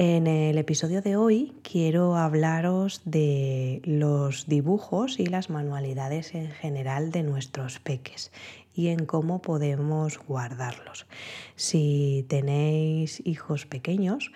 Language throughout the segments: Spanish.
En el episodio de hoy quiero hablaros de los dibujos y las manualidades en general de nuestros peques y en cómo podemos guardarlos. Si tenéis hijos pequeños,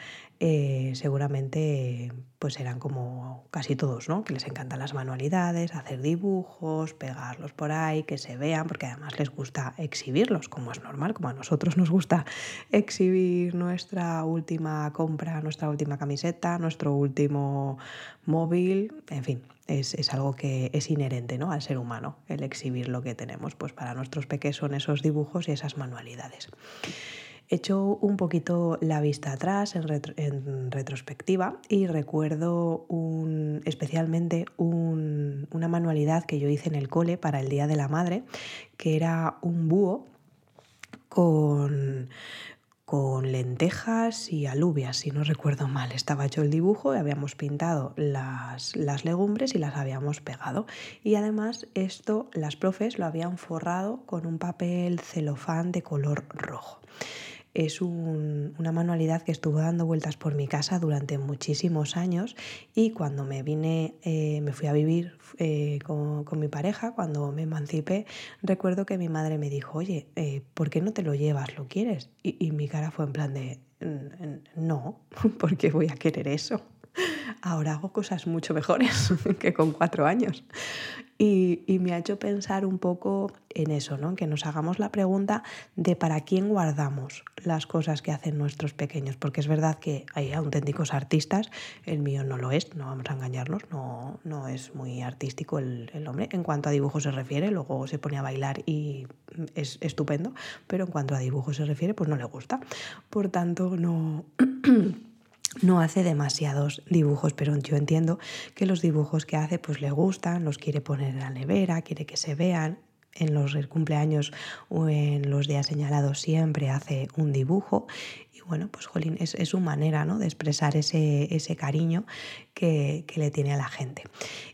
eh, seguramente pues serán como casi todos, ¿no? Que les encantan las manualidades, hacer dibujos, pegarlos por ahí, que se vean, porque además les gusta exhibirlos, como es normal, como a nosotros nos gusta exhibir nuestra última compra, nuestra última camiseta, nuestro último móvil, en fin, es, es, algo que es inherente ¿no? al ser humano, el exhibir lo que tenemos. Pues para nuestros peques son esos dibujos y esas manualidades. He hecho un poquito la vista atrás en, retrospectiva y recuerdo un, especialmente una manualidad que yo hice en el cole para el Día de la Madre, que era un búho con, con lentejas y alubias, si no recuerdo mal. Estaba hecho el dibujo y habíamos pintado las, las, legumbres y las habíamos pegado. Y además esto las profes lo habían forrado con un papel celofán de color rojo es una manualidad que estuvo dando vueltas por mi casa durante muchísimos años y cuando me vine, eh, me fui a vivir eh, con, mi pareja, cuando me emancipé, recuerdo que mi madre me dijo, oye, eh, ¿por qué no te lo llevas? ¿Lo quieres? Y, y mi cara fue en plan de, no, ¿por qué voy a querer eso? Ahora hago cosas mucho mejores que con cuatro años. Y, me ha hecho pensar un poco en eso, ¿no? que nos hagamos la pregunta de para quién guardamos las cosas que hacen nuestros pequeños, porque es verdad que hay auténticos artistas, el mío no lo es, no vamos a engañarnos, no, no es muy artístico el, el hombre en cuanto a dibujo se refiere, luego se pone a bailar y es estupendo, pero en cuanto a dibujo se refiere, pues no le gusta. Por tanto, no... no hace demasiados dibujos, pero yo entiendo que los dibujos que hace pues le gustan, los quiere poner en la nevera, quiere que se vean. En los cumpleaños o en los días señalados siempre hace un dibujo y bueno, pues jolín, es, su manera ¿no? de expresar ese, ese cariño que, que, le tiene a la gente.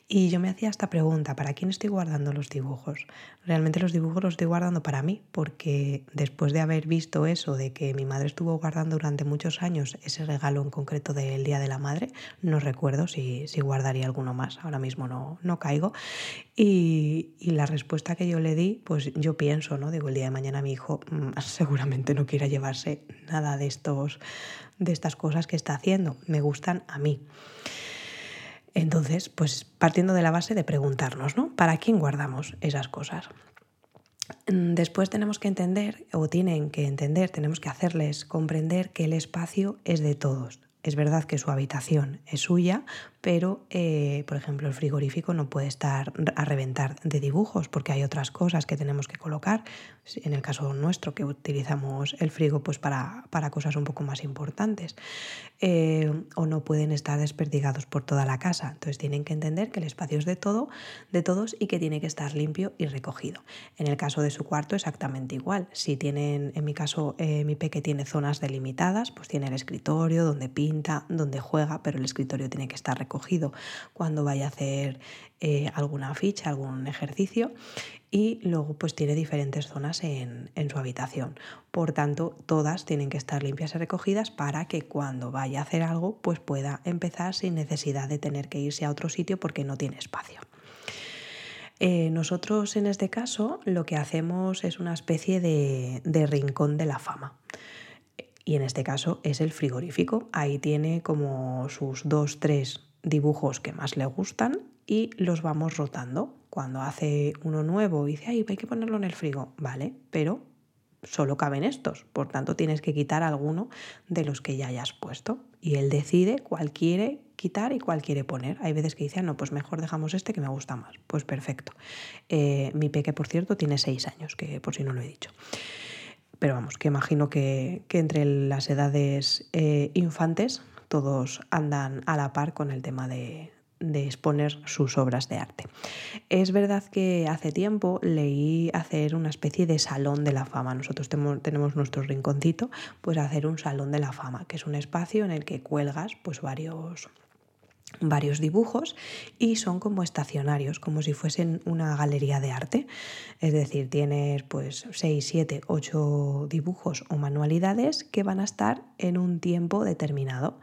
Y yo me hacía esta pregunta, ¿para quién estoy guardando los dibujos? Realmente los dibujos los estoy guardando para mí, porque después de haber visto eso, de que mi madre estuvo guardando durante muchos años ese regalo en concreto del Día de la Madre, no recuerdo si, si guardaría alguno más, ahora mismo no, no caigo. Y, y, la respuesta que yo le di, pues yo pienso, ¿no? Digo, el día de mañana mi hijo mm, seguramente no quiera llevarse nada de, estos, de estas cosas que está haciendo, me gustan a mí. Entonces, pues partiendo de la base de preguntarnos, ¿no? ¿Para quién guardamos esas cosas? Después tenemos que entender, o tienen que entender, tenemos que hacerles comprender que el espacio es de todos. Es verdad que su habitación es suya, pero eh, por ejemplo el frigorífico no puede estar a reventar de dibujos porque hay otras cosas que tenemos que colocar. En el caso nuestro que utilizamos el frigo pues para, para cosas un poco más importantes eh, o no pueden estar desperdigados por toda la casa. Entonces tienen que entender que el espacio es de todo, de todos y que tiene que estar limpio y recogido. En el caso de su cuarto exactamente igual. Si tienen, en mi caso eh, mi peque tiene zonas delimitadas, pues tiene el escritorio donde pinta, donde juega, pero el escritorio tiene que estar recogido cogido cuando vaya a hacer eh, alguna ficha, algún ejercicio y luego pues tiene diferentes zonas en, su habitación. Por tanto, todas tienen que estar limpias y recogidas para que cuando vaya a hacer algo pues pueda empezar sin necesidad de tener que irse a otro sitio porque no tiene espacio. Eh, nosotros en este caso lo que hacemos es una especie de rincón de la fama y en este caso es el frigorífico. Ahí tiene como sus dos, tres dibujos que más le gustan y los vamos rotando. Cuando hace uno nuevo y dice, ay, hay que ponerlo en el frigo, vale, pero solo caben estos, por tanto tienes que quitar alguno de los que ya hayas puesto. Y él decide cuál quiere quitar y cuál quiere poner. Hay veces que dicen, no, pues mejor dejamos este que me gusta más. Pues perfecto. Eh, mi peque, por cierto, tiene seis años, que por si no lo he dicho. Pero vamos, que imagino que, entre las edades eh, infantes todos andan a la par con el tema de, exponer sus obras de arte. Es verdad que hace tiempo leí hacer una especie de salón de la fama. Nosotros tenemos nuestro rinconcito, pues hacer un salón de la fama, que es un espacio en el que cuelgas pues varios varios dibujos y son como estacionarios, como si fuesen una galería de arte. Es decir, tienes pues 6, 7, 8 dibujos o manualidades que van a estar en un tiempo determinado.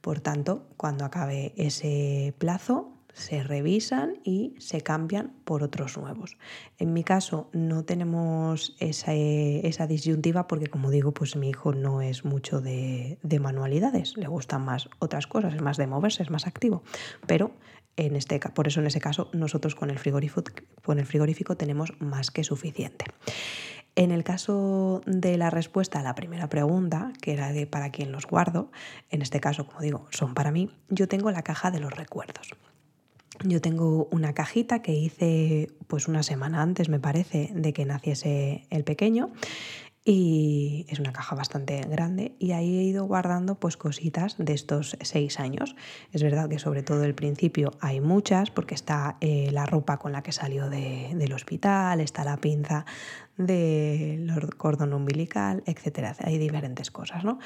Por tanto, cuando acabe ese plazo, se revisan y se cambian por otros nuevos. En mi caso no tenemos esa, esa disyuntiva porque como digo, pues mi hijo no es mucho de, de, manualidades, le gustan más otras cosas, es más de moverse, es más activo. Pero en este, por eso en ese caso nosotros con el frigorífico, con el frigorífico tenemos más que suficiente. En el caso de la respuesta a la primera pregunta, que era de para quién los guardo, en este caso, como digo, son para mí, yo tengo la caja de los recuerdos. Yo tengo una cajita que hice pues una semana antes, me parece, de que naciese el pequeño y es una caja bastante grande y ahí he ido guardando pues cositas de estos seis años. Es verdad que sobre todo el principio hay muchas porque está eh, la ropa con la que salió del hospital, está la pinza del cordón umbilical, etcétera. Hay diferentes cosas, ¿no?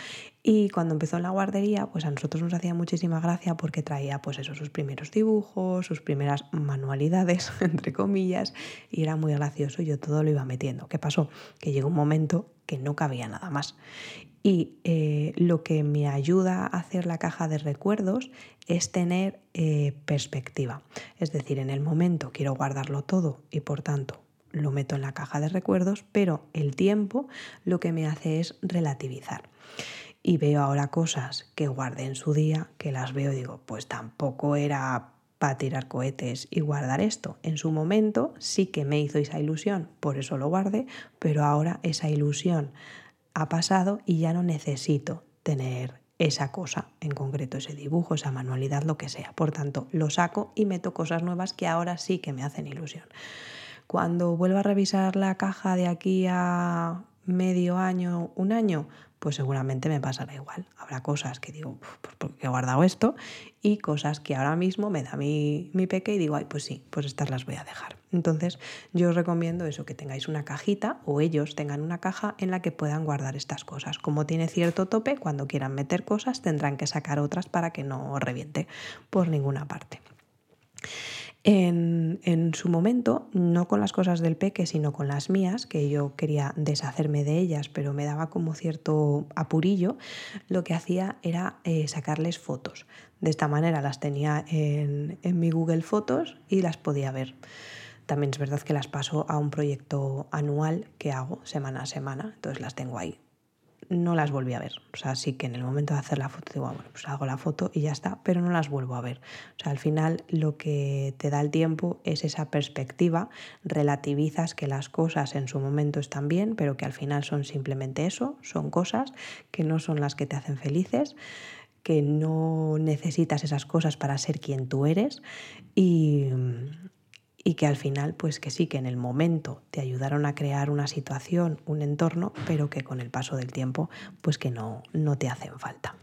Y cuando empezó en la guardería, pues a nosotros nos hacía muchísima gracia porque traía pues eso, sus primeros dibujos, sus primeras manualidades, entre comillas, y era muy gracioso y yo todo lo iba metiendo. ¿Qué pasó? Que llegó un momento que no cabía nada más. Y eh, lo que me ayuda a hacer la caja de recuerdos es tener eh, perspectiva. Es decir, en el momento quiero guardarlo todo y por tanto lo meto en la caja de recuerdos, pero el tiempo lo que me hace es relativizar. Y veo ahora cosas que guardé en su día, que las veo y digo, pues tampoco era para tirar cohetes y guardar esto. En su momento sí que me hizo esa ilusión, por eso lo guardé, pero ahora esa ilusión ha pasado y ya no necesito tener esa cosa, en concreto ese dibujo, esa manualidad, lo que sea. Por tanto, lo saco y meto cosas nuevas que ahora sí que me hacen ilusión. Cuando vuelva a revisar la caja de aquí a medio año, un año, pues seguramente me pasará igual. Habrá cosas que digo, pues porque he guardado esto, y cosas que ahora mismo me da mi, mi peque y digo, ay, pues sí, pues estas las voy a dejar. Entonces, yo os recomiendo eso, que tengáis una cajita o ellos tengan una caja en la que puedan guardar estas cosas. Como tiene cierto tope, cuando quieran meter cosas tendrán que sacar otras para que no reviente por ninguna parte. En, su momento, no con las cosas del peque, sino con las mías, que yo quería deshacerme de ellas, pero me daba como cierto apurillo, lo que hacía era eh, sacarles fotos. De esta manera las tenía en, en mi Google Fotos y las podía ver. También es verdad que las paso a un proyecto anual que hago semana a semana, entonces las tengo ahí no las volví a ver. O sea, que en el momento de hacer la foto digo, ah, bueno, pues hago la foto y ya está, pero no las vuelvo a ver. O sea, al final lo que te da el tiempo es esa perspectiva, relativizas que las cosas en su momento están bien, pero que al final son simplemente eso, son cosas que no son las que te hacen felices que no necesitas esas cosas para ser quien tú eres y, y que al final, pues que sí, que en el momento te ayudaron a crear una situación, un entorno, pero que con el paso del tiempo, pues que no, no te hacen falta.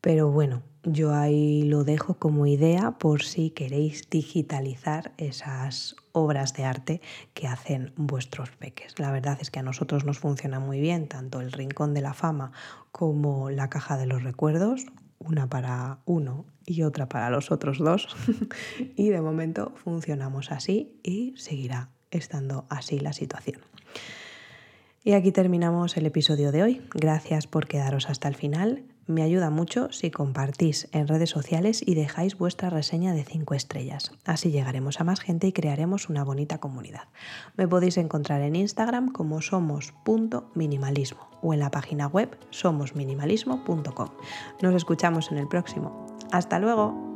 Pero bueno, yo ahí lo dejo como idea por si queréis digitalizar esas obras de arte que hacen vuestros peques. La verdad es que a nosotros nos funciona muy bien tanto el Rincón de la Fama como la Caja de los Recuerdos, una para uno y otra para los otros dos. y de momento funcionamos así y seguirá estando así la situación. Y aquí terminamos el episodio de hoy. Gracias por quedaros hasta el final. Me ayuda mucho si compartís en redes sociales y dejáis vuestra reseña de 5 estrellas. Así llegaremos a más gente y crearemos una bonita comunidad. Me podéis encontrar en Instagram como somos.minimalismo o en la página web somosminimalismo.com. Nos escuchamos en el próximo. Hasta luego.